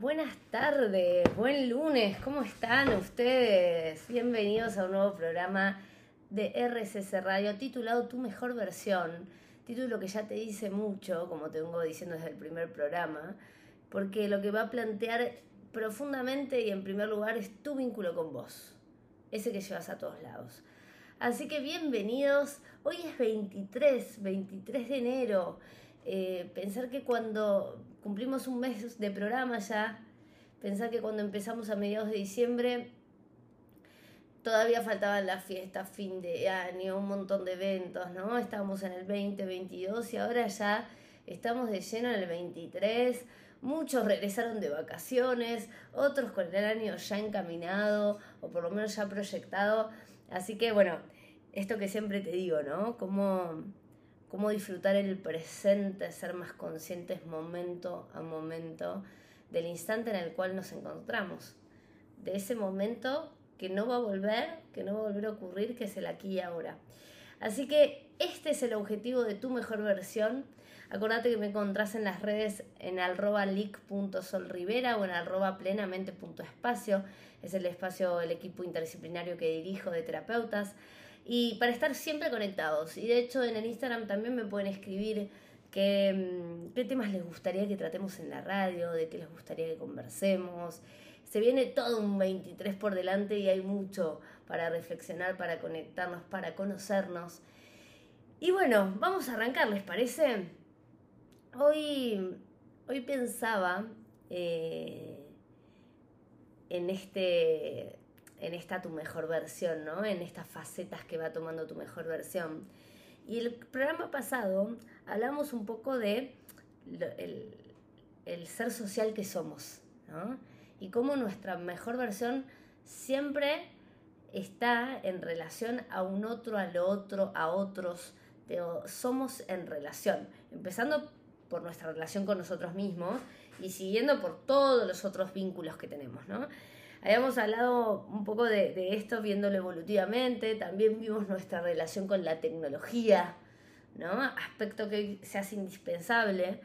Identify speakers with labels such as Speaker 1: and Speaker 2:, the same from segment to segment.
Speaker 1: Buenas tardes, buen lunes, ¿cómo están ustedes? Bienvenidos a un nuevo programa de RCC Radio titulado Tu mejor versión, título que ya te dice mucho, como te vengo diciendo desde el primer programa, porque lo que va a plantear profundamente y en primer lugar es tu vínculo con vos, ese que llevas a todos lados. Así que bienvenidos, hoy es 23, 23 de enero. Eh, pensar que cuando cumplimos un mes de programa ya, pensar que cuando empezamos a mediados de diciembre todavía faltaban las fiestas, fin de año, un montón de eventos, ¿no? Estábamos en el 2022 y ahora ya estamos de lleno en el 23. Muchos regresaron de vacaciones, otros con el año ya encaminado o por lo menos ya proyectado. Así que bueno, esto que siempre te digo, ¿no? Cómo, cómo disfrutar el presente, ser más conscientes momento a momento del instante en el cual nos encontramos. De ese momento que no va a volver, que no va a volver a ocurrir, que es el aquí y ahora. Así que este es el objetivo de tu mejor versión. Acordate que me encontrás en las redes en arroba leak.solrivera o en arroba plenamente.espacio. Es el espacio, el equipo interdisciplinario que dirijo de terapeutas. Y para estar siempre conectados. Y de hecho en el Instagram también me pueden escribir qué, mm, qué temas les gustaría que tratemos en la radio, de qué les gustaría que conversemos. Se viene todo un 23 por delante y hay mucho para reflexionar, para conectarnos, para conocernos. Y bueno, vamos a arrancar, ¿les parece? Hoy, hoy pensaba eh, en este en esta tu mejor versión, ¿no? En estas facetas que va tomando tu mejor versión. Y el programa pasado hablamos un poco de el, ser social que somos, ¿no? Y cómo nuestra mejor versión siempre está en relación a un otro, a lo otro, a otros. somos en relación, empezando por nuestra relación con nosotros mismos y siguiendo por todos los otros vínculos que tenemos, ¿no? Habíamos hablado un poco de, esto viéndolo evolutivamente, también vimos nuestra relación con la tecnología, ¿no? Aspecto que se hace indispensable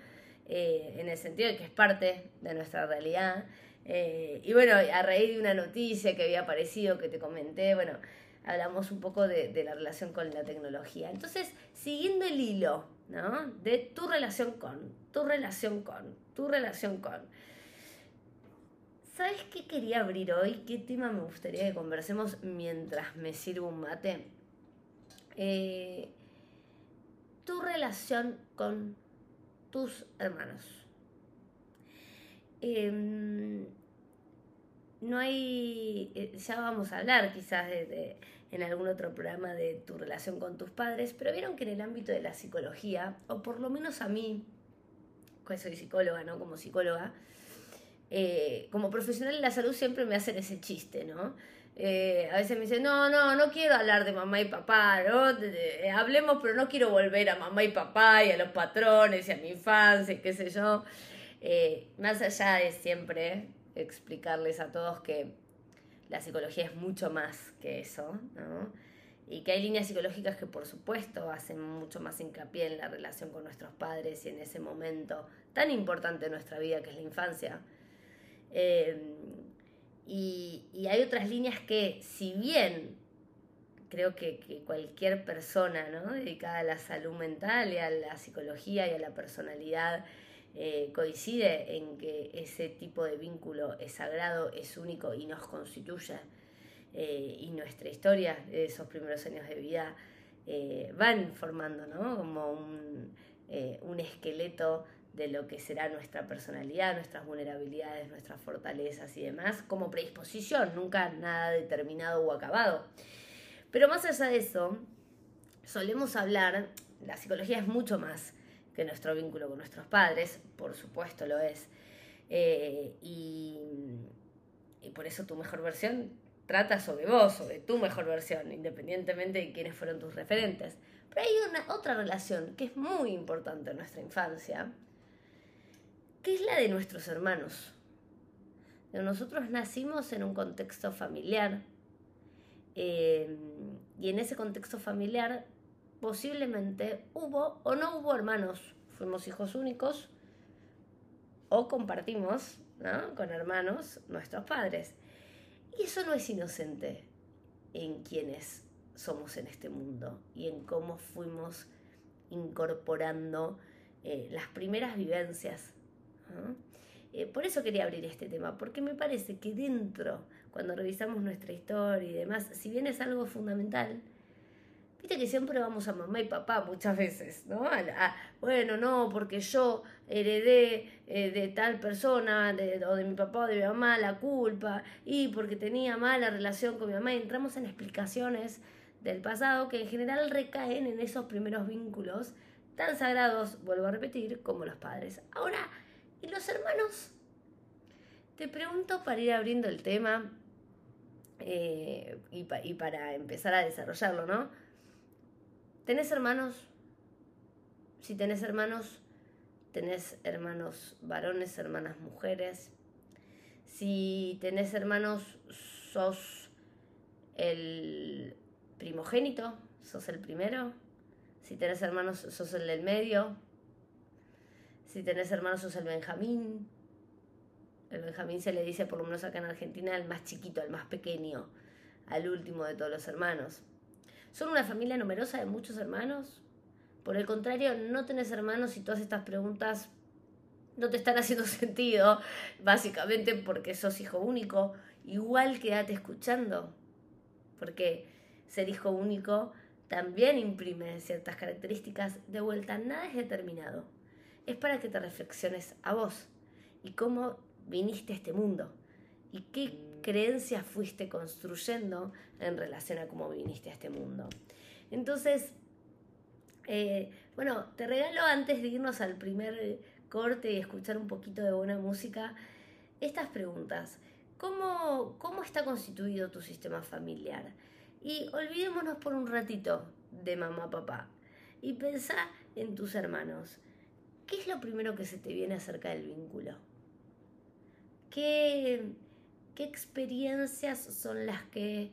Speaker 1: eh, en el sentido de que es parte de nuestra realidad. Eh, y bueno, a raíz de una noticia que había aparecido, que te comenté, bueno, hablamos un poco de, de la relación con la tecnología. Entonces, siguiendo el hilo, ¿no? De tu relación con, tu relación con, tu relación con. ¿Sabes qué quería abrir hoy? ¿Qué tema me gustaría que conversemos mientras me sirvo un mate? Eh, tu relación con tus hermanos. Em, no hay, eh, ya vamos a hablar quizás en algún otro programa de tu relación con tus padres, pero vieron que en el ámbito de la psicología, o por lo menos a mí, que soy psicóloga, ¿no? Como psicóloga, eh, como profesional de la salud siempre me hacen ese chiste, ¿no? Eh, a veces me dicen, no, no, no quiero hablar de mamá y papá, ¿no? hablemos, pero no quiero volver a mamá y papá y a los patrones y a mi infancia qué sé yo. Eh, más allá de siempre explicarles a todos que la psicología es mucho más que eso, ¿no? Y que hay líneas psicológicas que por supuesto hacen mucho más hincapié en la relación con nuestros padres y en ese momento tan importante de nuestra vida que es la infancia Em, y, hay otras líneas que, si bien creo que, cualquier persona dedicada a la salud mental y a la psicología y a la personalidad eh, coincide en que ese tipo de vínculo es sagrado, es único y nos constituye. Eh, y nuestra historia de esos primeros años de vida eh, van formando como un, un esqueleto de lo que será nuestra personalidad, nuestras vulnerabilidades, nuestras fortalezas y demás, como predisposición, nunca nada determinado o acabado. Pero más allá de eso, solemos hablar, la psicología es mucho más que nuestro vínculo con nuestros padres, por supuesto lo es, eh, y, por eso tu mejor versión trata sobre vos, sobre tu mejor versión, independientemente de quiénes fueron tus referentes. Pero hay una otra relación que es muy importante en nuestra infancia, es la de nuestros hermanos. Nosotros nacimos en un contexto familiar eh, y en ese contexto familiar posiblemente hubo o no hubo hermanos. Fuimos hijos únicos o compartimos ¿no? Con hermanos, nuestros padres. Y eso no es inocente en quienes somos en este mundo y en cómo fuimos incorporando eh, las primeras vivencias. Eh, por eso quería abrir este tema, porque me parece que dentro, cuando revisamos nuestra historia y demás, si bien es algo fundamental, Viste que siempre vamos a mamá y papá muchas veces, ¿no? bueno, no, porque yo heredé eh, de tal persona, de, o de mi papá o de mi mamá, la culpa, y porque tenía mala relación con mi mamá, y entramos en explicaciones del pasado que en general recaen en esos primeros vínculos tan sagrados, vuelvo a repetir, como los padres. Ahora, ¿y los hermanos? Te pregunto para ir abriendo el tema eh, y, y para empezar a desarrollarlo, ¿no? ¿Tenés hermanos? Si tenés hermanos, tenés hermanos varones, hermanas mujeres. Si tenés hermanos, sos el primogénito, sos el primero. Si tenés hermanos, sos el del medio. Si tenés hermanos, sos el Benjamín. El Benjamín se le dice, por lo menos acá en Argentina, al más chiquito, al más pequeño, al último de todos los hermanos. ¿Son una familia numerosa de muchos hermanos? Por el contrario, no tenés hermanos y todas estas preguntas no te están haciendo sentido, básicamente porque sos hijo único. Igual quédate escuchando, porque ser hijo único también imprime ciertas características. De vuelta, nada es determinado. Es para que te reflexiones a vos y cómo viniste a este mundo y qué creencias fuiste construyendo en relación a cómo viniste a este mundo. Entonces, eh, bueno, te regalo antes de irnos al primer corte y escuchar un poquito de buena música, estas preguntas. ¿Cómo, cómo está constituido tu sistema familiar? Y olvidémonos por un ratito de mamá, papá. Y pensá en tus hermanos. ¿Qué es lo primero que se te viene acerca del vínculo? ¿Qué, ¿Qué experiencias son las que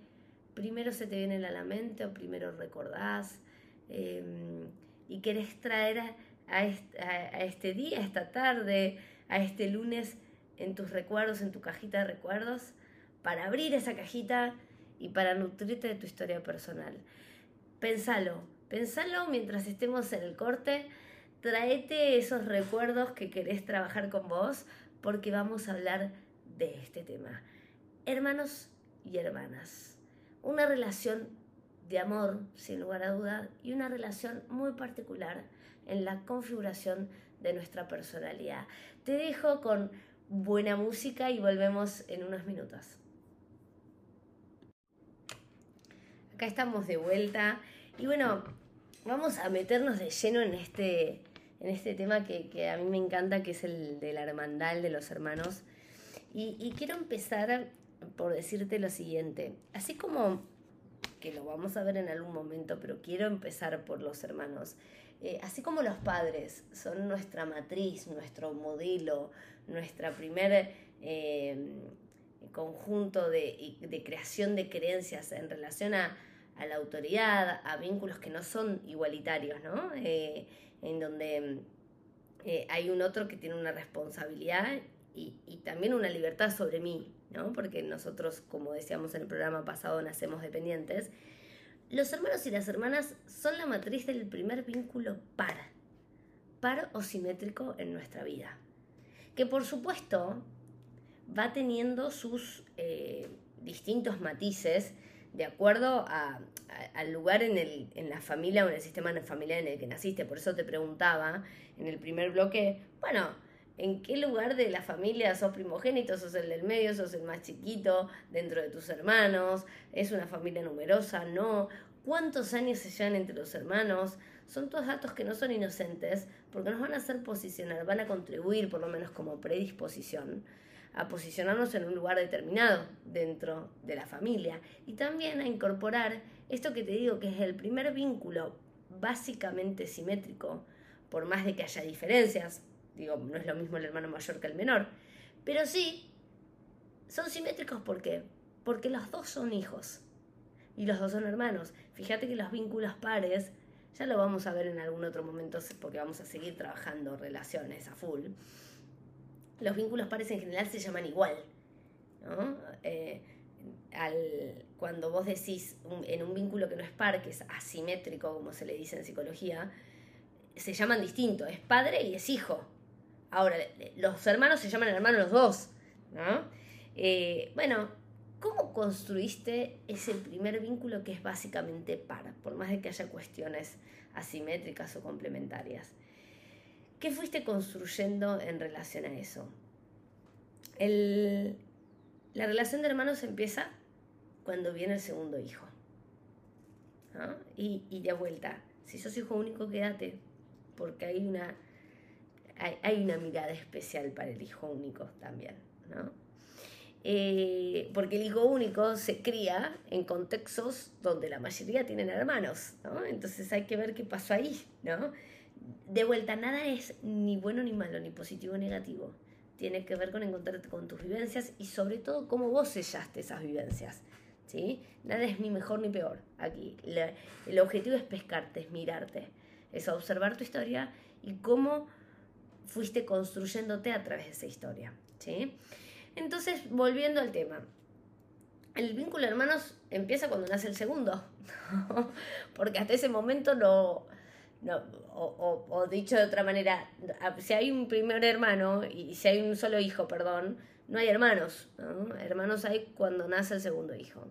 Speaker 1: primero se te vienen a la mente o primero recordás em, y querés traer a, este, día, a esta tarde, a este lunes en tus recuerdos, en tu cajita de recuerdos, para abrir esa cajita y para nutrirte de tu historia personal? Pensalo, pensalo mientras estemos en el corte, traete esos recuerdos que querés trabajar con vos porque vamos a hablar de este tema hermanos y hermanas. Una relación de amor, sin lugar a duda, y una relación muy particular en la configuración de nuestra personalidad. Te dejo con buena música y volvemos en unos minutos. Acá estamos de vuelta y bueno, vamos a meternos de lleno en este, en este tema que, a mí me encanta, que es el de la hermandad de los hermanos. Y, quiero empezar por decirte lo siguiente, así como que lo vamos a ver en algún momento, pero quiero empezar por los hermanos. Eh, así como los padres son nuestra matriz, nuestro modelo, nuestra primer eh, conjunto de, creación de creencias en relación a, la autoridad, a vínculos que no son igualitarios, ¿no? Eh, en donde hay un otro que tiene una responsabilidad y también una libertad sobre mí, porque nosotros, como decíamos en el programa pasado, nacemos dependientes. Los hermanos y las hermanas son la matriz del primer vínculo par, par o simétrico en nuestra vida, que por supuesto va teniendo sus eh, distintos matices de acuerdo al lugar en, el, en la familia o en el sistema familiar en el que naciste. Por eso te preguntaba en el primer bloque, bueno, en qué lugar de la familia sos primogénito, sos el del medio, sos el más chiquito dentro de tus hermanos, es una familia numerosa, no, cuántos años se llevan entre los hermanos, son todos datos que no son inocentes porque nos van a hacer posicionar, van a contribuir por lo menos como predisposición a posicionarnos en un lugar determinado dentro de la familia y también a incorporar esto que te digo que es el primer vínculo básicamente simétrico, por más de que haya diferencias, Digo, no es lo mismo el hermano mayor que el menor. Pero sí, son simétricos ¿por qué? Porque los dos son hijos y los dos son hermanos. Fíjate que los vínculos pares, ya lo vamos a ver en algún otro momento porque vamos a seguir trabajando relaciones a full. Los vínculos pares en general se llaman igual. Eh, cuando vos decís en un vínculo que no es par, que es asimétrico, como se le dice en psicología, se llaman distinto, es padre y es hijo. Ahora, los hermanos se llaman hermanos los dos. Eh, bueno, ¿cómo construiste ese primer vínculo que es básicamente par, por más de que haya cuestiones asimétricas o complementarias? ¿Qué fuiste construyendo en relación a eso? la relación de hermanos empieza cuando viene el segundo hijo. Y, y de vuelta, si sos hijo único, quédate, porque hay una, hay, una mirada especial para el hijo único también. ¿no? Eh, porque el hijo único se cría en contextos donde la mayoría tienen hermanos, ¿no? Entonces hay que ver qué pasó ahí, ¿no? De vuelta, nada es ni bueno ni malo, ni positivo ni negativo. Tiene que ver con encontrarte con tus vivencias y sobre todo cómo vos sellaste esas vivencias. ¿sí? Nada es ni mejor ni peor aquí. el objetivo es pescarte, es mirarte, es observar tu historia y cómo fuiste construyéndote a través de esa historia. ¿sí? Entonces, volviendo al tema. El vínculo hermanos empieza cuando nace el segundo, porque hasta ese momento no, no o, o, dicho de otra manera, si hay un primer hermano y si hay un solo hijo, perdón, no hay hermanos. Hermanos hay cuando nace el segundo hijo.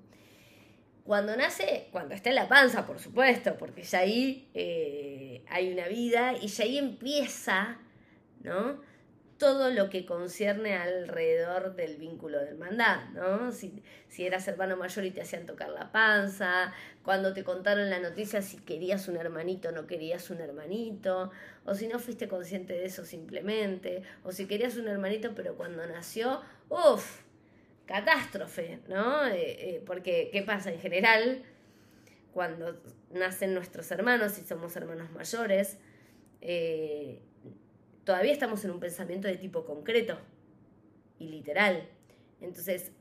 Speaker 1: Cuando nace, cuando está en la panza, por supuesto, porque ya ahí eh, hay una vida y ya ahí empieza, ¿no? Todo lo que concierne alrededor del vínculo de hermandad, ¿no? Si, si, eras hermano mayor y te hacían tocar la panza, cuando te contaron la noticia si querías un hermanito o no querías un hermanito, o si no fuiste consciente de eso simplemente, o si querías un hermanito pero cuando nació, uff, catástrofe, ¿no? Eh, eh, porque, ¿qué pasa? En general, cuando nacen nuestros hermanos y somos hermanos mayores, eh, todavía estamos en un pensamiento de tipo concreto y literal. Entonces,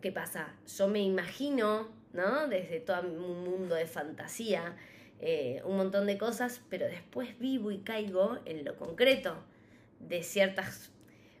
Speaker 1: ¿qué pasa? Yo me imagino, ¿no? Desde todo un mundo de fantasía, eh, un montón de cosas, pero después vivo y caigo en lo concreto de ciertas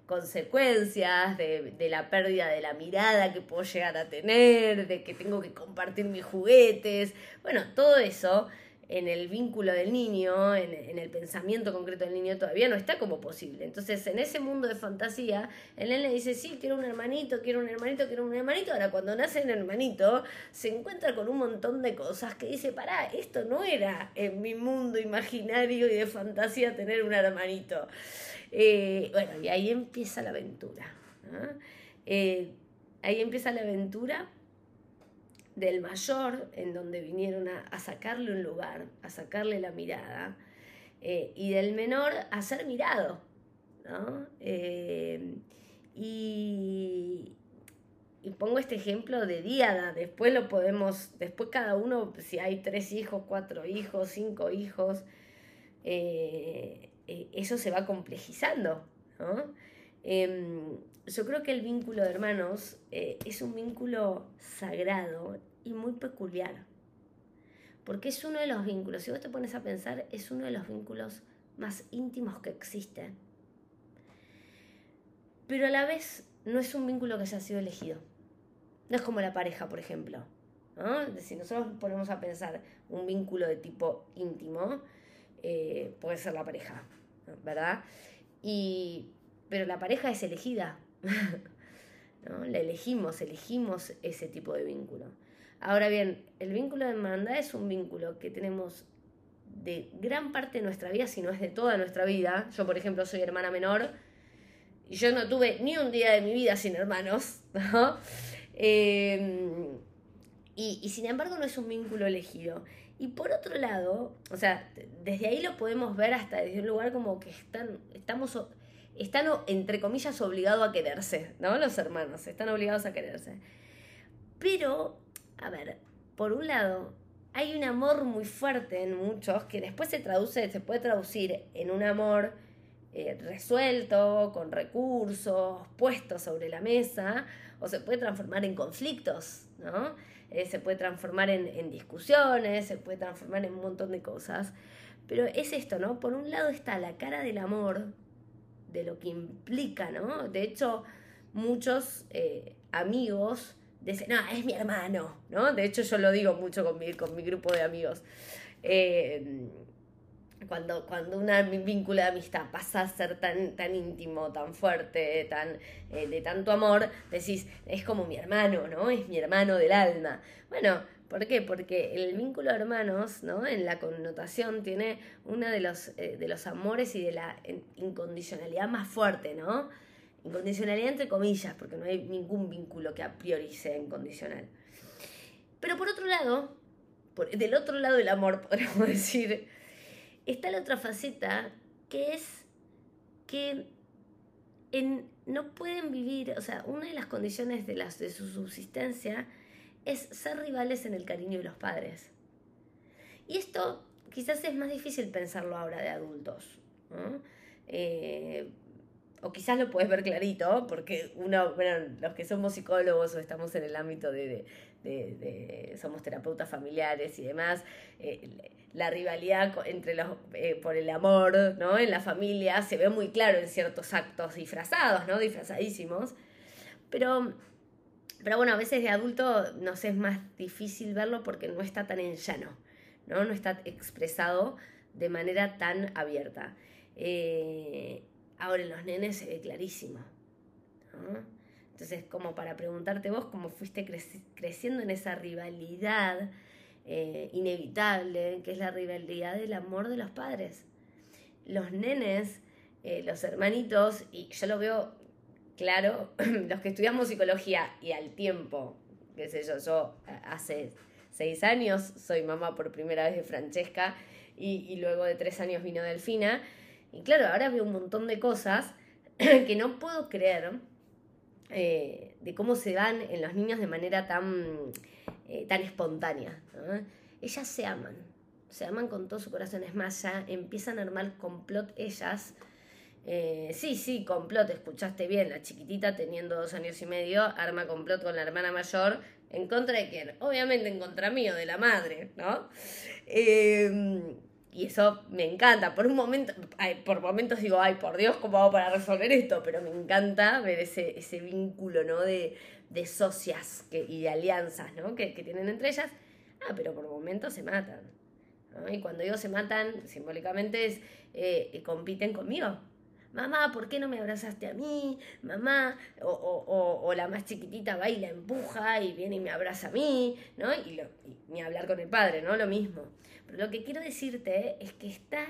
Speaker 1: consecuencias, de, de, la pérdida de la mirada que puedo llegar a tener, de que tengo que compartir mis juguetes, bueno, todo eso en el vínculo del niño, en, el pensamiento concreto del niño, todavía no está como posible. Entonces, en ese mundo de fantasía, el nene dice, sí, quiero un hermanito, quiero un hermanito, quiero un hermanito. Ahora, cuando nace el hermanito, se encuentra con un montón de cosas que dice, pará, esto no era en mi mundo imaginario y de fantasía tener un hermanito. Eh, bueno, y ahí empieza la aventura. Eh, ahí empieza la aventura del mayor, en donde vinieron a, sacarle un lugar, a sacarle la mirada, eh, y del menor a ser mirado. ¿no? Eh, y, pongo este ejemplo de Diada, después lo podemos, después cada uno, si hay tres hijos, cuatro hijos, cinco hijos, eh, eso se va complejizando. ¿no? Em, yo creo que el vínculo de hermanos eh, es un vínculo sagrado y muy peculiar. Porque es uno de los vínculos, si vos te pones a pensar, es uno de los vínculos más íntimos que existe. Pero a la vez no es un vínculo que haya sido elegido. No es como la pareja, por ejemplo. Si nosotros ponemos a pensar un vínculo de tipo íntimo, eh, puede ser la pareja, ¿verdad? Y, pero la pareja es elegida. ¿no? La elegimos, elegimos ese tipo de vínculo. Ahora bien, el vínculo de hermandad es un vínculo que tenemos de gran parte de nuestra vida, si no es de toda nuestra vida. Yo, por ejemplo, soy hermana menor y yo no tuve ni un día de mi vida sin hermanos. Em, y, sin embargo no es un vínculo elegido. Y por otro lado, o sea, desde ahí lo podemos ver hasta desde un lugar como que están, estamos están, entre comillas, obligados a quererse, ¿no? Los hermanos, están obligados a quererse. Pero, a ver, por un lado, hay un amor muy fuerte en muchos que después se traduce, se puede traducir en un amor eh, resuelto, con recursos, puestos sobre la mesa, o se puede transformar en conflictos, ¿no? Eh, se puede transformar en, en discusiones, se puede transformar en un montón de cosas. Pero es esto, ¿no? Por un lado está la cara del amor, de lo que implica, ¿no? De hecho, muchos eh, amigos dicen, no, es mi hermano, ¿no? De hecho, yo lo digo mucho con mi, con mi grupo de amigos. Eh, cuando, cuando un vínculo de amistad pasa a ser tan, tan íntimo, tan fuerte, tan, eh, de tanto amor, decís, es como mi hermano, ¿no? Es mi hermano del alma. Bueno, ¿por qué? Porque el vínculo de hermanos, ¿no? En la connotación tiene uno de los, eh, de los amores y de la incondicionalidad más fuerte, ¿no? Incondicionalidad entre comillas, porque no hay ningún vínculo que a priori sea incondicional. Pero por otro lado, del otro lado del amor, podríamos decir, está la otra faceta que es que no pueden vivir, o sea, una de las condiciones de, las, de su subsistencia es ser rivales en el cariño de los padres. Y esto quizás es más difícil pensarlo ahora de adultos. Eh, o quizás lo puedes ver clarito, porque uno, bueno, los que somos psicólogos o estamos en el ámbito de, somos terapeutas familiares y demás, eh, la rivalidad entre los, eh, por el amor, ¿no? En la familia se ve muy claro en ciertos actos disfrazados, ¿no? Disfrazadísimos. Pero, pero bueno, a veces de adulto nos es más difícil verlo porque no está tan en llano, ¿no? No está expresado de manera tan abierta. Eh, ahora en los nenes se ve clarísimo, Entonces, como para preguntarte vos cómo fuiste creciendo en esa rivalidad, eh, inevitable, que es la rivalidad del amor de los padres. Los nenes, eh, los hermanitos, y yo lo veo claro, los que estudiamos psicología y al tiempo, qué sé yo, yo hace seis años soy mamá por primera vez de Francesca y, luego de tres años vino Delfina, y claro, ahora veo un montón de cosas que no puedo creer eh, de cómo se dan en los niños de manera tan eh, tan espontánea. Ellas se aman, se aman con todo su corazón. Es más, ya empiezan a armar complot ellas. Eh, sí, sí, complot, escuchaste bien. La chiquitita, teniendo dos años y medio, arma complot con la hermana mayor. ¿En contra de quién? Obviamente en contra mío, de la madre, ¿no? Em, y eso me encanta. Por un momento, por momentos digo, ay, por Dios, ¿cómo hago para resolver esto? Pero me encanta ver ese, vínculo, ¿no? De, socias y de alianzas ¿no? que, tienen entre ellas. Ah, pero por momentos se matan. Y cuando digo se matan, simbólicamente es eh, compiten conmigo. Mamá, ¿por qué no me abrazaste a mí? Mamá, o, la más chiquitita va y la empuja y viene y me abraza a mí, ¿no? Y, ni hablar con el padre, ¿no? Lo mismo. Pero lo que quiero decirte es que está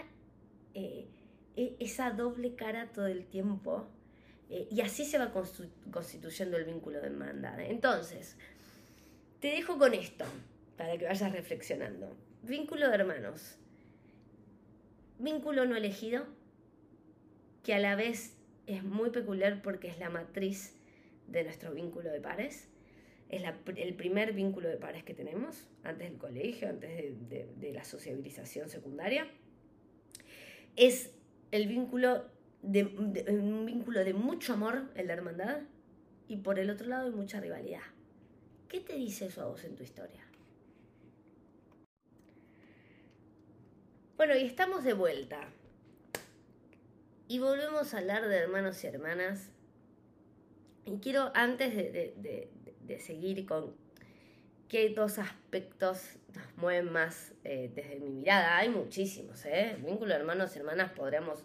Speaker 1: eh, e, esa doble cara todo el tiempo eh, y así se va constituyendo el vínculo de hermandad. Entonces, te dejo con esto para que vayas reflexionando. Vínculo de hermanos. Vínculo no elegido, que a la vez es muy peculiar porque es la matriz de nuestro vínculo de pares. Es el primer vínculo de pares que tenemos, antes del colegio, antes de la sociabilización secundaria. Es el vínculo de, un vínculo de mucho amor en la hermandad y por el otro lado de mucha rivalidad. ¿Qué te dice eso a vos en tu historia? Bueno, y estamos de vuelta. Y volvemos a hablar de hermanos y hermanas. Y quiero, antes de, seguir con qué dos aspectos nos mueven más eh, desde mi mirada, hay muchísimos, ¿eh? El vínculo de hermanos y hermanas podríamos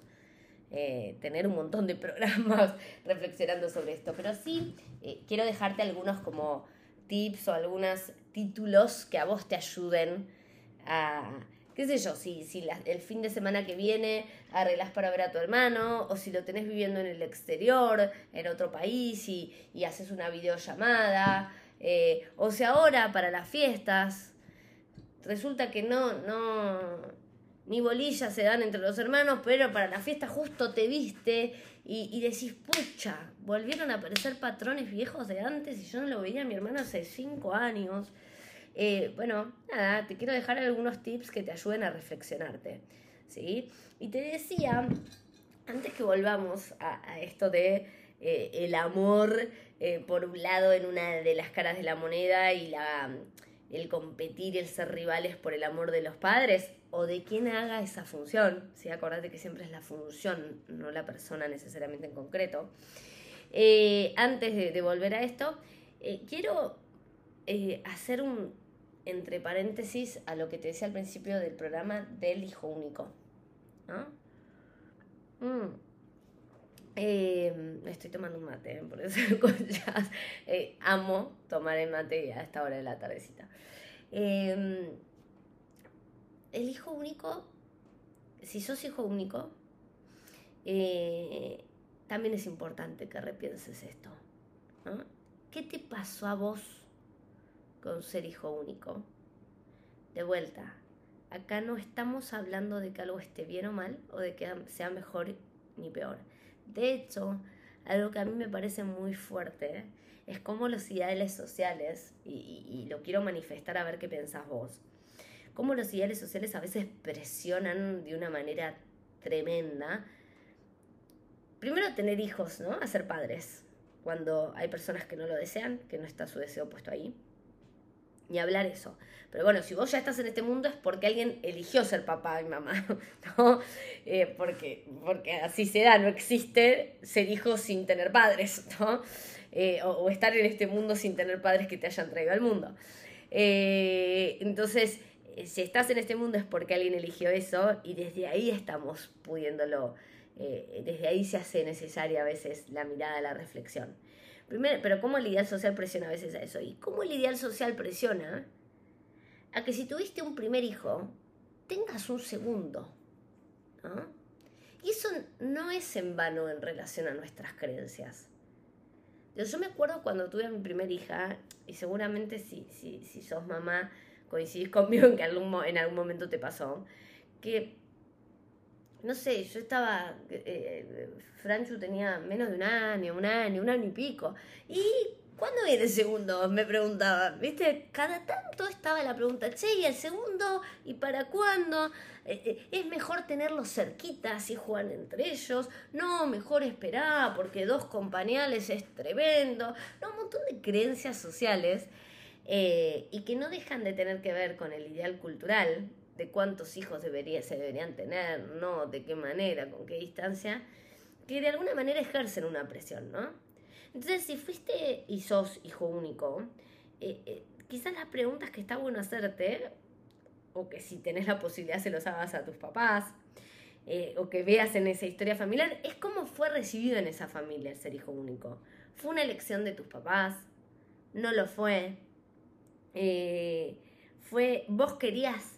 Speaker 1: eh, tener un montón de programas reflexionando sobre esto, pero sí eh, quiero dejarte algunos como tips o algunos títulos que a vos te ayuden a, qué sé yo, si, si el fin de semana que viene arreglas para ver a tu hermano o si lo tenés viviendo en el exterior, en otro país y, y haces una videollamada, eh, o sea, ahora para las fiestas, resulta que no, no, ni bolillas se dan entre los hermanos, pero para la fiesta justo te viste y, decís, pucha, volvieron a aparecer patrones viejos de antes y yo no lo veía a mi hermano hace cinco años. Eh, bueno, nada, te quiero dejar algunos tips que te ayuden a reflexionarte. ¿sí? Y te decía, antes que volvamos a, esto de eh, el amor, eh, por un lado, en una de las caras de la moneda y la, el competir, el ser rivales por el amor de los padres, o de quien haga esa función, ¿sí? acordate que siempre es la función, no la persona necesariamente en concreto. Antes de, volver a esto, quiero hacer un entre paréntesis a lo que te decía al principio del programa del hijo único. Mm. estoy tomando un mate, por eso amo tomar el mate a esta hora de la tardecita. el hijo único, si sos hijo único, también es importante que repienses esto. ¿Qué te pasó a vos con ser hijo único? De vuelta, acá no estamos hablando de que algo esté bien o mal o de que sea mejor ni peor. De hecho, algo que a mí me parece muy fuerte es como los ideales sociales, y, y, lo quiero manifestar a ver qué pensás vos, cómo los ideales sociales a veces presionan de una manera tremenda primero tener hijos, ¿no? A ser padres, cuando hay personas que no lo desean, que no está su deseo puesto ahí. Ni hablar eso. Pero bueno, si vos ya estás en este mundo es porque alguien eligió ser papá y mamá, ¿no? Eh, porque, porque así se da, no existe ser hijo sin tener padres, ¿no? Eh, o, estar en este mundo sin tener padres que te hayan traído al mundo. Eh, entonces, si estás en este mundo es porque alguien eligió eso y desde ahí estamos pudiéndolo desde ahí se hace necesaria a veces la mirada, la reflexión. Primero, pero ¿cómo el ideal social presiona a veces a eso? ¿Y cómo el ideal social presiona a que si tuviste un primer hijo, tengas un segundo? Y eso no es en vano en relación a nuestras creencias. Yo, me acuerdo cuando tuve a mi primera hija, y seguramente si, si, si sos mamá, coincidís conmigo en que algún, en algún momento te pasó, que no sé, yo estaba, eh, Franchu tenía menos de un año, un año, un año y pico. ¿Y cuándo viene el segundo? Me preguntaba, ¿viste? Cada tanto estaba la pregunta, che, ¿y el segundo? ¿Y para cuándo? Eh, eh, ¿Es mejor tenerlos cerquitas y juegan entre ellos? No, mejor esperar porque dos compañales es tremendo. No, un montón de creencias sociales y que no dejan de tener que ver con el ideal cultural de cuántos hijos debería, se deberían tener, no, de qué manera, con qué distancia, que de alguna manera ejercen una presión, ¿no? Entonces, si fuiste y sos hijo único, eh, eh, quizás las preguntas que está bueno hacerte, o que si tenés la posibilidad se los hagas a tus papás, eh, o que veas en esa historia familiar, es cómo fue recibido en esa familia el ser hijo único. ¿Fue una elección de tus papás? ¿No lo fue? ¿Fue, vos querías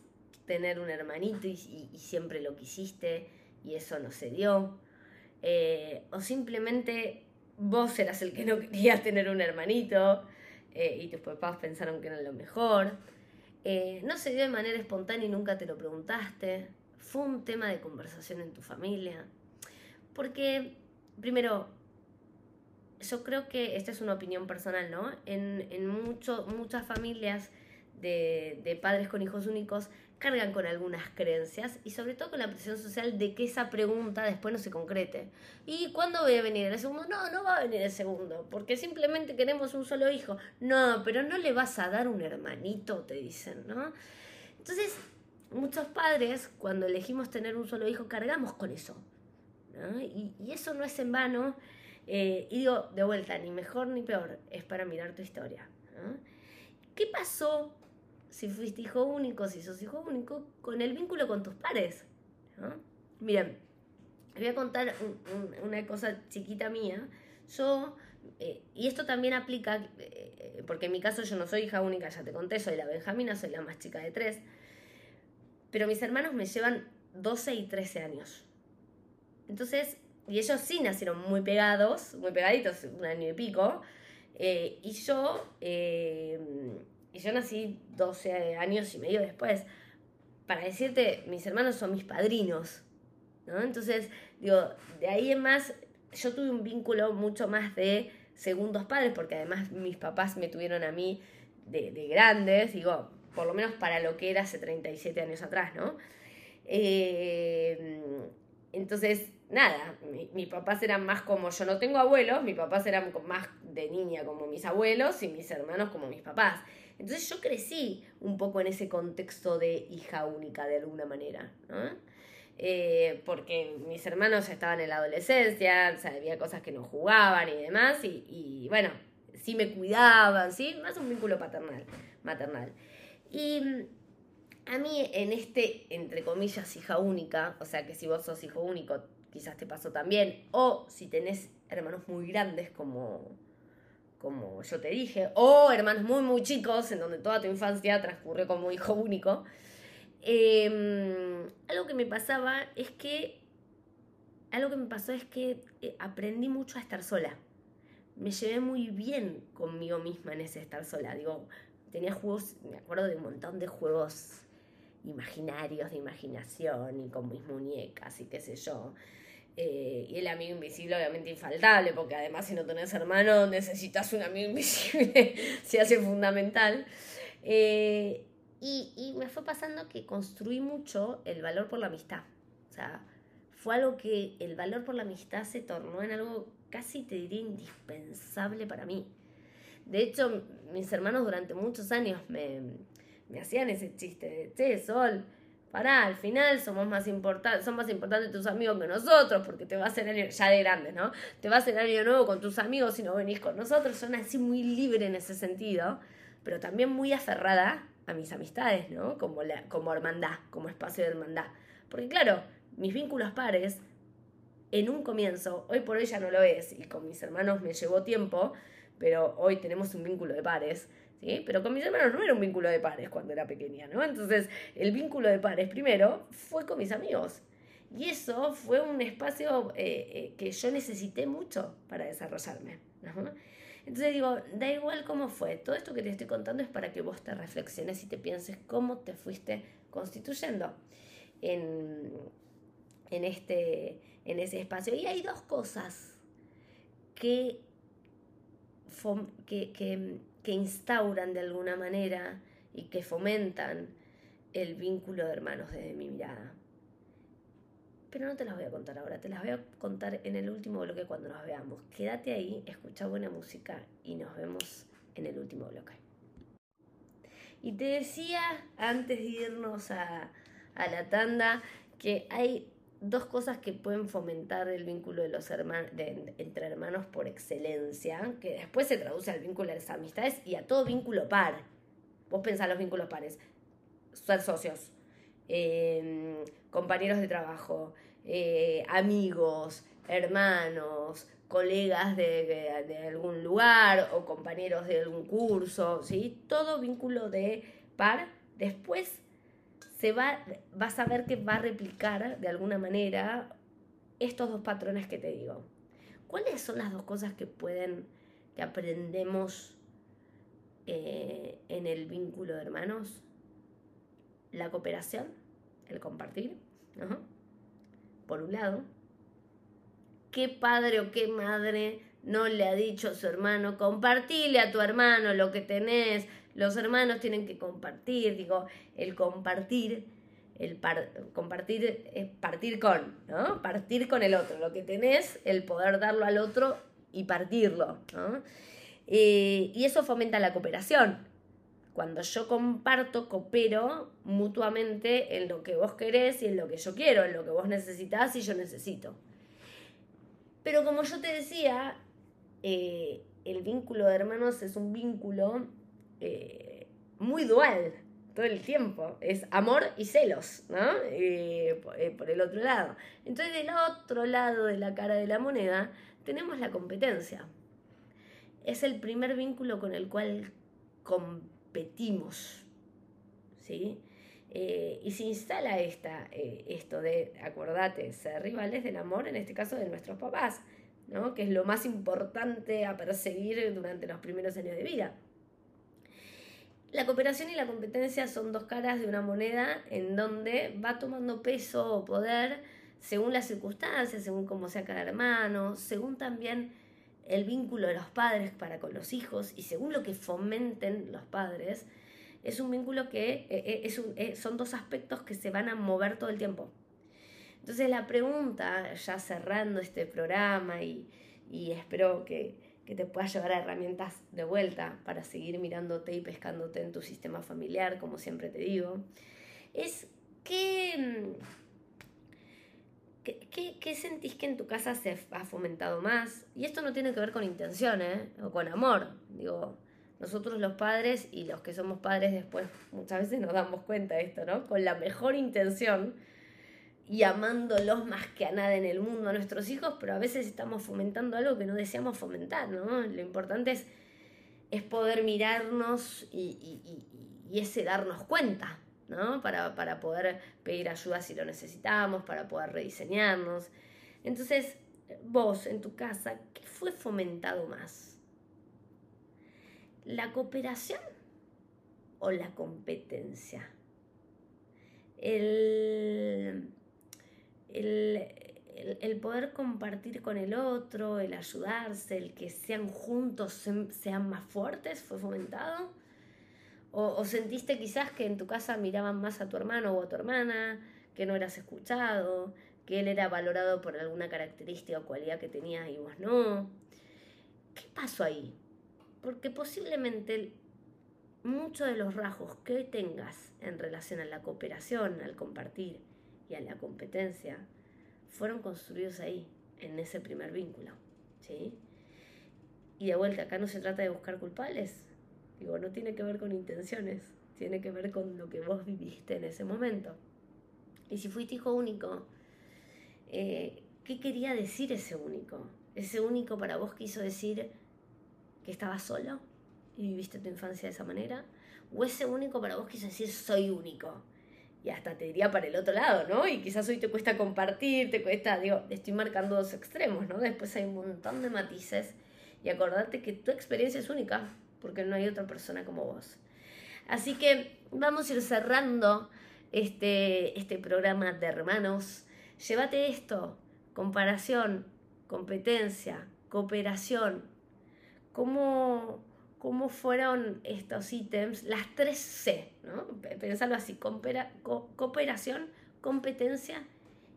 Speaker 1: tener un hermanito y, siempre lo quisiste y eso no se dio. Eh, o simplemente vos eras el que no querías tener un hermanito eh, y tus papás pensaron que era lo mejor. Eh, no se dio de manera espontánea y nunca te lo preguntaste. Fue un tema de conversación en tu familia. Porque, primero, yo creo que esta es una opinión personal, ¿no? En, en muchas familias de, padres con hijos únicos cargan con algunas creencias y sobre todo con la presión social de que esa pregunta después no se concrete. ¿Y cuándo voy a venir el segundo? No, no va a venir el segundo, porque simplemente queremos un solo hijo. No, pero no le vas a dar un hermanito, te dicen, ¿no? Entonces, muchos padres, cuando elegimos tener un solo hijo, cargamos con eso. Y, eso no es en vano. Eh, y digo, de vuelta, ni mejor ni peor, es para mirar tu historia. ¿Qué pasó si fuiste hijo único, si sos hijo único, con el vínculo con tus pares. ¿no? Miren, voy a contar una cosa chiquita mía. Yo, eh, y esto también aplica, eh, porque en mi caso yo no soy hija única, ya te conté, soy la Benjamina, soy la más chica de tres, pero mis hermanos me llevan 12 y 13 años. Entonces, y ellos sí nacieron muy pegados, muy pegaditos, un año y pico, eh, y yo y yo nací 12 años y medio después. Para decirte, mis hermanos son mis padrinos. ¿no? Entonces, digo, de ahí en más, yo tuve un vínculo mucho más de segundos padres, porque además mis papás me tuvieron a mí de, grandes, digo, por lo menos para lo que era hace 37 años atrás, ¿no? Eh, entonces, nada, mis papás eran más como yo no tengo abuelos, mis papás eran más de niña como mis abuelos y mis hermanos como mis papás. Entonces yo crecí un poco en ese contexto de hija única de alguna manera, ¿no? Eh, porque mis hermanos ya estaban en la adolescencia, o sea, había cosas que no jugaban y demás, y, y bueno, sí me cuidaban, ¿sí? Más un vínculo paternal, maternal. Y a mí en este, entre comillas, hija única, o sea que si vos sos hijo único, quizás te pasó también, o si tenés hermanos muy grandes como, como yo te dije, o hermanos muy, muy chicos, en donde toda tu infancia transcurrió como hijo único, em, algo que me pasaba es que, algo que me pasó es que eh, aprendí mucho a estar sola. Me llevé muy bien conmigo misma en ese estar sola. Digo, tenía juegos, me acuerdo de un montón de juegos imaginarios de imaginación y con mis muñecas y qué sé yo. Eh, y el amigo invisible obviamente infaltable, porque además si no tenés hermano necesitas un amigo invisible, se hace fundamental. Eh, y, y, me fue pasando que construí mucho el valor por la amistad. O sea, fue algo que el valor por la amistad se tornó en algo casi, te diría, indispensable para mí. De hecho, mis hermanos durante muchos años me, me hacían ese chiste de, che, Sol, pará, al final somos más importantes, son más importantes tus amigos que nosotros, porque te va a hacer año, ya de grandes, ¿no? Te va a hacer año nuevo con tus amigos si no venís con nosotros. Son así muy libre en ese sentido, pero también muy aferrada a mis amistades, ¿no? Como, la, como hermandad, como espacio de hermandad. Porque claro, mis vínculos pares, en un comienzo, hoy por hoy ya no lo es, y con mis hermanos me llevó tiempo, pero hoy tenemos un vínculo de pares ¿sí? Pero con mis hermanos no era un vínculo de pares cuando era pequeña, ¿no? Entonces, el vínculo de pares primero fue con mis amigos. Y eso fue un espacio eh, eh, que yo necesité mucho para desarrollarme. Entonces digo, da igual cómo fue, todo esto que te estoy contando es para que vos te reflexiones y te pienses cómo te fuiste constituyendo en, en, este, en ese espacio. Y hay dos cosas que, que, que que instauran de alguna manera y que fomentan el vínculo de hermanos desde mi mirada. Pero no te las voy a contar ahora, te las voy a contar en el último bloque cuando nos veamos. Quédate ahí, escucha buena música y nos vemos en el último bloque. Y te decía antes de irnos a, a la tanda que hay dos cosas que pueden fomentar el vínculo de los hermanos, entre hermanos por excelencia, que después se traduce al vínculo de las amistades y a todo vínculo par. Vos pensás los vínculos pares, ser socios, em, compañeros de trabajo, eh, amigos, hermanos, colegas de, de, algún lugar o compañeros de algún curso, ¿sí? Todo vínculo de par después se va, vas a ver que va a replicar de alguna manera estos dos patrones que te digo. ¿Cuáles son las dos cosas que pueden, que aprendemos eh, en el vínculo de hermanos? La cooperación, el compartir, por un lado. ¿Qué padre o qué madre no le ha dicho a su hermano, compartile a tu hermano lo que tenés, los hermanos tienen que compartir, digo, el compartir, el compartir es partir con, ¿no? Partir con el otro, lo que tenés, el poder darlo al otro y partirlo, ¿no? Eh, y eso fomenta la cooperación. Cuando yo comparto, coopero mutuamente en lo que vos querés y en lo que yo quiero, en lo que vos necesitas y yo necesito. Pero como yo te decía, eh, el vínculo de hermanos es un vínculo eh, muy dual todo el tiempo. Es amor y celos, ¿no? Eh, eh, por el otro lado. Entonces, del otro lado de la cara de la moneda, tenemos la competencia. Es el primer vínculo con el cual competimos. ¿Sí? y se instala esta, esto de, acordate, ser rivales del amor, en este caso de nuestros papás, ¿no? que es lo más importante a perseguir durante los primeros años de vida. La cooperación y la competencia son dos caras de una moneda en donde va tomando peso o poder según las circunstancias, según cómo sea cada hermano, según también el vínculo de los padres para con los hijos y según lo que fomenten los padres, es un vínculo que eh, eh, es eh, son dos aspectos que se van a mover todo el tiempo. Entonces la pregunta, ya cerrando este programa y, espero que, que te pueda llevar a herramientas de vuelta para seguir mirándote y pescándote en tu sistema familiar, como siempre te digo, es que ¿Qué, sentís que en tu casa se ha fomentado más? Y esto no tiene que ver con intención, ¿eh? O con amor. Digo, nosotros los padres y los que somos padres después muchas veces nos damos cuenta de esto, ¿no? Con la mejor intención y amándolos más que a nada en el mundo a nuestros hijos, pero a veces estamos fomentando algo que no deseamos fomentar, ¿no? Lo importante es, es poder mirarnos y, ese darnos cuenta, ¿no? Para, para poder pedir ayuda si lo necesitamos, para poder rediseñarnos. Entonces, vos en tu casa, ¿qué fue fomentado más? ¿La cooperación o la competencia? El, el, el, poder compartir con el otro, el ayudarse, el que sean juntos, sean más fuertes, fue fomentado. O, sentiste quizás que en tu casa miraban más a tu hermano o a tu hermana, que no eras escuchado, que él era valorado por alguna característica o cualidad que tenía y vos no. ¿Qué pasó ahí? Porque posiblemente muchos de los rasgos que tengas en relación a la cooperación, al compartir y a la competencia fueron construidos ahí, en ese primer vínculo. ¿sí? Y de vuelta, acá no se trata de buscar culpables, Digo, no tiene que ver con intenciones, tiene que ver con lo que vos viviste en ese momento. Y si fuiste hijo único, eh, ¿qué quería decir ese único? ¿Ese único para vos quiso decir que estabas solo y viviste tu infancia de esa manera? ¿O ese único para vos quiso decir soy único? Y hasta te diría para el otro lado, ¿no? Y quizás hoy te cuesta compartir, te cuesta, digo, estoy marcando dos extremos, ¿no? Después hay un montón de matices y acordarte que tu experiencia es única porque no hay otra persona como vos. Así que vamos a ir cerrando este, este programa de hermanos. Llévate esto, comparación, competencia, cooperación. ¿Cómo, cómo fueron estos ítems? Las tres C, ¿no? Pensarlo así, cooperación, competencia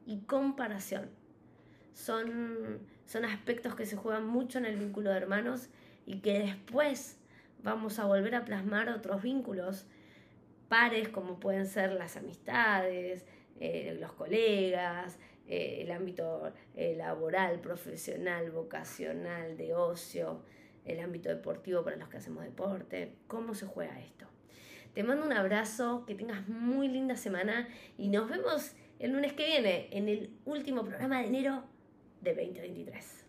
Speaker 1: y comparación. Son, son aspectos que se juegan mucho en el vínculo de hermanos y que después vamos a volver a plasmar otros vínculos pares como pueden ser las amistades, eh, los colegas, eh, el ámbito eh, laboral, profesional, vocacional, de ocio, el ámbito deportivo para los que hacemos deporte. ¿Cómo se juega esto? Te mando un abrazo, que tengas muy linda semana y nos vemos el lunes que viene en el último programa de enero de 2023.